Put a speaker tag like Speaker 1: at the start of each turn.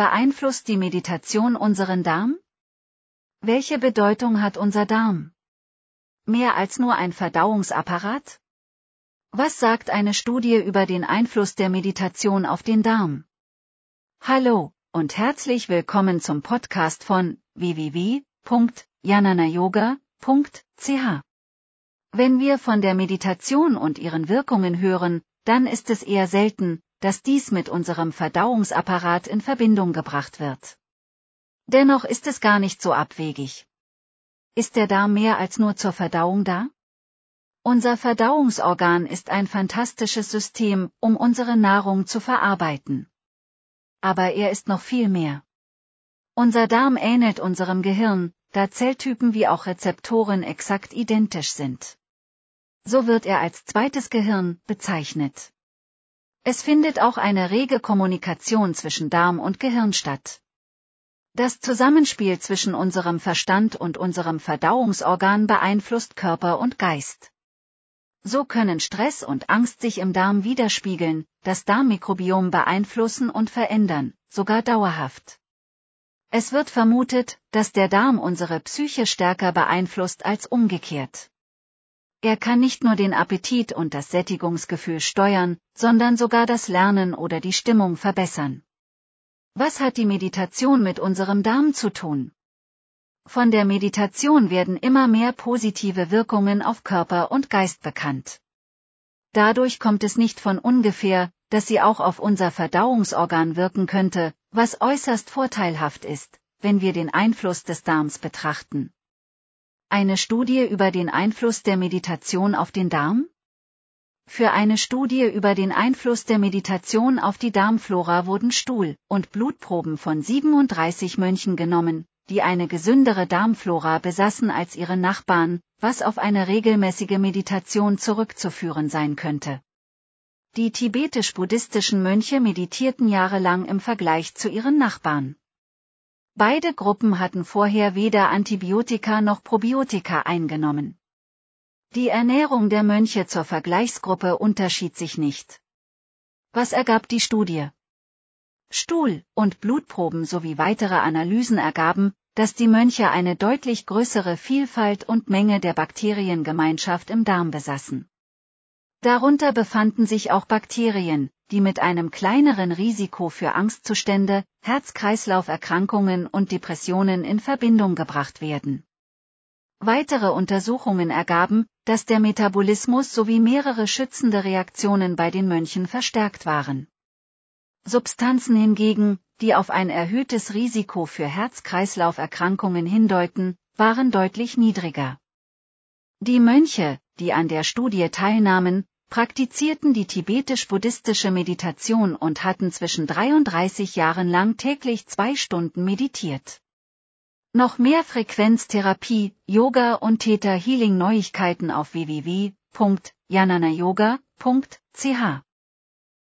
Speaker 1: Beeinflusst die Meditation unseren Darm? Welche Bedeutung hat unser Darm? Mehr als nur ein Verdauungsapparat? Was sagt eine Studie über den Einfluss der Meditation auf den Darm? Hallo und herzlich willkommen zum Podcast von www.jananayoga.ch. Wenn wir von der Meditation und ihren Wirkungen hören, dann ist es eher selten, dass dies mit unserem Verdauungsapparat in Verbindung gebracht wird. Dennoch ist es gar nicht so abwegig. Ist der Darm mehr als nur zur Verdauung da? Unser Verdauungsorgan ist ein fantastisches System, um unsere Nahrung zu verarbeiten. Aber er ist noch viel mehr. Unser Darm ähnelt unserem Gehirn, da Zelltypen wie auch Rezeptoren exakt identisch sind. So wird er als zweites Gehirn bezeichnet. Es findet auch eine rege Kommunikation zwischen Darm und Gehirn statt. Das Zusammenspiel zwischen unserem Verstand und unserem Verdauungsorgan beeinflusst Körper und Geist. So können Stress und Angst sich im Darm widerspiegeln, das Darmmikrobiom beeinflussen und verändern, sogar dauerhaft. Es wird vermutet, dass der Darm unsere Psyche stärker beeinflusst als umgekehrt. Er kann nicht nur den Appetit und das Sättigungsgefühl steuern, sondern sogar das Lernen oder die Stimmung verbessern. Was hat die Meditation mit unserem Darm zu tun? Von der Meditation werden immer mehr positive Wirkungen auf Körper und Geist bekannt. Dadurch kommt es nicht von ungefähr, dass sie auch auf unser Verdauungsorgan wirken könnte, was äußerst vorteilhaft ist, wenn wir den Einfluss des Darms betrachten. Eine Studie über den Einfluss der Meditation auf den Darm? Für eine Studie über den Einfluss der Meditation auf die Darmflora wurden Stuhl- und Blutproben von 37 Mönchen genommen, die eine gesündere Darmflora besaßen als ihre Nachbarn, was auf eine regelmäßige Meditation zurückzuführen sein könnte. Die tibetisch-buddhistischen Mönche meditierten jahrelang im Vergleich zu ihren Nachbarn. Beide Gruppen hatten vorher weder Antibiotika noch Probiotika eingenommen. Die Ernährung der Mönche zur Vergleichsgruppe unterschied sich nicht. Was ergab die Studie? Stuhl- und Blutproben sowie weitere Analysen ergaben, dass die Mönche eine deutlich größere Vielfalt und Menge der Bakteriengemeinschaft im Darm besaßen. Darunter befanden sich auch Bakterien, die mit einem kleineren Risiko für Angstzustände, Herz-Kreislauf-Erkrankungen und Depressionen in Verbindung gebracht werden. Weitere Untersuchungen ergaben, dass der Metabolismus sowie mehrere schützende Reaktionen bei den Mönchen verstärkt waren. Substanzen hingegen, die auf ein erhöhtes Risiko für Herz-Kreislauf-Erkrankungen hindeuten, waren deutlich niedriger. Die Mönche, die an der Studie teilnahmen, praktizierten die tibetisch-buddhistische Meditation und hatten zwischen 33 Jahren lang täglich zwei Stunden meditiert. Noch mehr Frequenztherapie, Yoga und Theta Healing Neuigkeiten auf www.jananayoga.ch